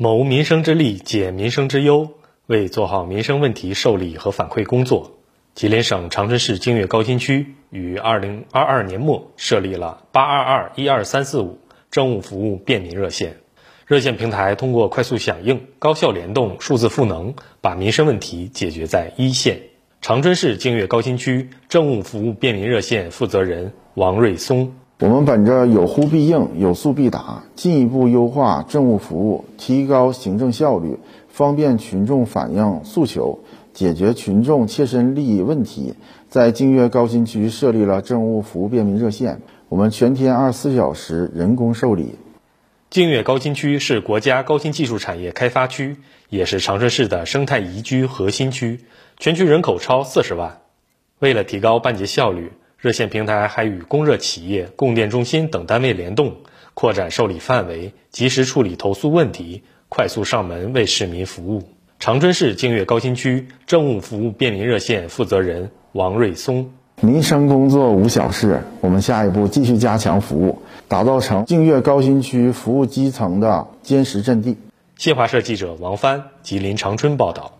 谋民生之利，解民生之忧。为做好民生问题受理和反馈工作，吉林省长春市净月高新区于二零二二年末设立了八二二一二三四五政务服务便民热线。热线平台通过快速响应、高效联动、数字赋能，把民生问题解决在一线。长春市净月高新区政务服务便民热线负责人王瑞松。我们本着有呼必应、有诉必答，进一步优化政务服务，提高行政效率，方便群众反映诉求，解决群众切身利益问题，在净月高新区设立了政务服务便民热线。我们全天二十四小时人工受理。净月高新区是国家高新技术产业开发区，也是长春市的生态宜居核心区，全区人口超四十万。为了提高办结效率。热线平台还与供热企业、供电中心等单位联动，扩展受理范围，及时处理投诉问题，快速上门为市民服务。长春市净月高新区政务服务便民热线负责人王瑞松：民生工作无小事，我们下一步继续加强服务，打造成净月高新区服务基层的坚实阵地。新华社记者王帆，吉林长春报道。